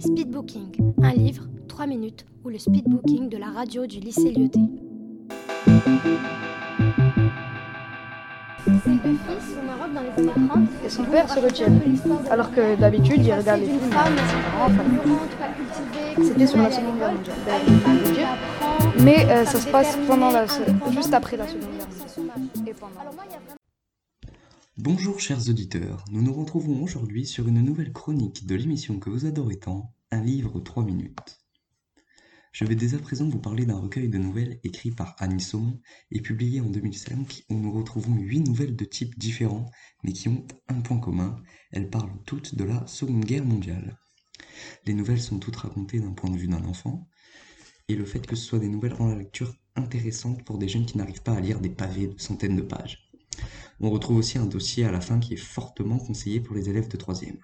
Speedbooking, un livre, 3 minutes, ou le speedbooking de la radio du lycée Lyoté. Ces deux fils au Maroc dans les années 30. Et son père se retient. Alors que d'habitude, il regarde les films. cultivée, C'était sur la Seconde Guerre mondiale. Mais euh, ça se passe pendant la, juste après la Seconde Guerre Bonjour chers auditeurs, nous nous retrouvons aujourd'hui sur une nouvelle chronique de l'émission que vous adorez tant, un livre 3 minutes. Je vais dès à présent vous parler d'un recueil de nouvelles écrit par Annie Saumon et publié en 2005 où nous retrouvons 8 nouvelles de types différents mais qui ont un point commun, elles parlent toutes de la Seconde Guerre mondiale. Les nouvelles sont toutes racontées d'un point de vue d'un enfant et le fait que ce soit des nouvelles rend la lecture intéressante pour des jeunes qui n'arrivent pas à lire des pavés de centaines de pages. On retrouve aussi un dossier à la fin qui est fortement conseillé pour les élèves de 3e.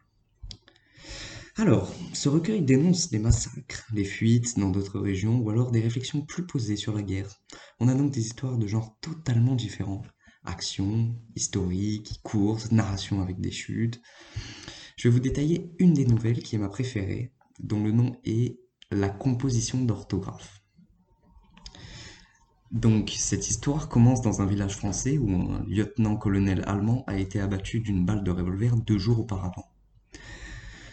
Alors, ce recueil dénonce les massacres, les fuites dans d'autres régions ou alors des réflexions plus posées sur la guerre. On a donc des histoires de genres totalement différents. Action, historique, course, narration avec des chutes. Je vais vous détailler une des nouvelles qui est ma préférée, dont le nom est La composition d'orthographe. Donc, cette histoire commence dans un village français où un lieutenant-colonel allemand a été abattu d'une balle de revolver deux jours auparavant.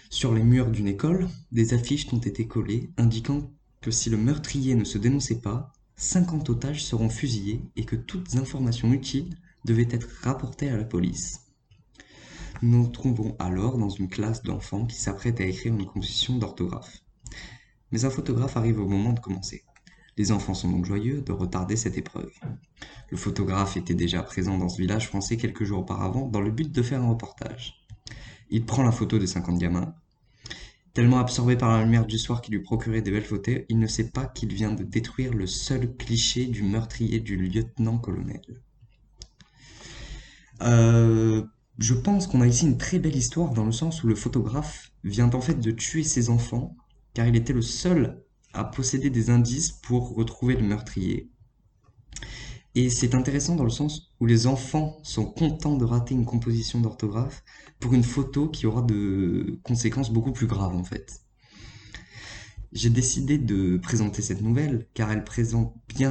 Sur les murs d'une école, des affiches ont été collées indiquant que si le meurtrier ne se dénonçait pas, 50 otages seront fusillés et que toutes informations utiles devaient être rapportées à la police. Nous nous trouvons alors dans une classe d'enfants qui s'apprêtent à écrire une composition d'orthographe. Mais un photographe arrive au moment de commencer. Les enfants sont donc joyeux de retarder cette épreuve. Le photographe était déjà présent dans ce village français quelques jours auparavant dans le but de faire un reportage. Il prend la photo des 50 gamins. Tellement absorbé par la lumière du soir qui lui procurait des belles photos, il ne sait pas qu'il vient de détruire le seul cliché du meurtrier du lieutenant-colonel. Euh, je pense qu'on a ici une très belle histoire dans le sens où le photographe vient en fait de tuer ses enfants car il était le seul à posséder des indices pour retrouver le meurtrier. Et c'est intéressant dans le sens où les enfants sont contents de rater une composition d'orthographe pour une photo qui aura de conséquences beaucoup plus graves en fait. J'ai décidé de présenter cette nouvelle car elle,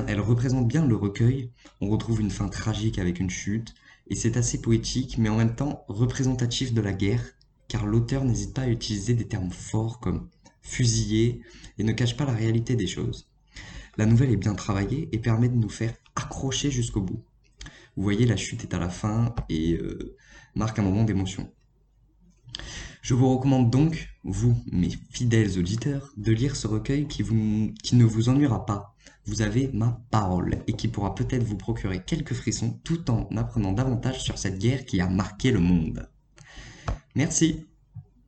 elle représente bien le recueil. On retrouve une fin tragique avec une chute et c'est assez poétique mais en même temps représentatif de la guerre car l'auteur n'hésite pas à utiliser des termes forts comme fusillé et ne cache pas la réalité des choses. La nouvelle est bien travaillée et permet de nous faire accrocher jusqu'au bout. Vous voyez, la chute est à la fin et euh, marque un moment d'émotion. Je vous recommande donc, vous, mes fidèles auditeurs, de lire ce recueil qui, qui ne vous ennuiera pas. Vous avez ma parole et qui pourra peut-être vous procurer quelques frissons tout en apprenant davantage sur cette guerre qui a marqué le monde. Merci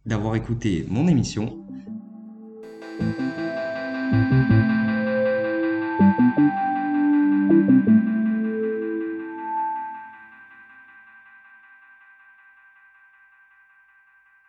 d'avoir écouté mon émission Thank you.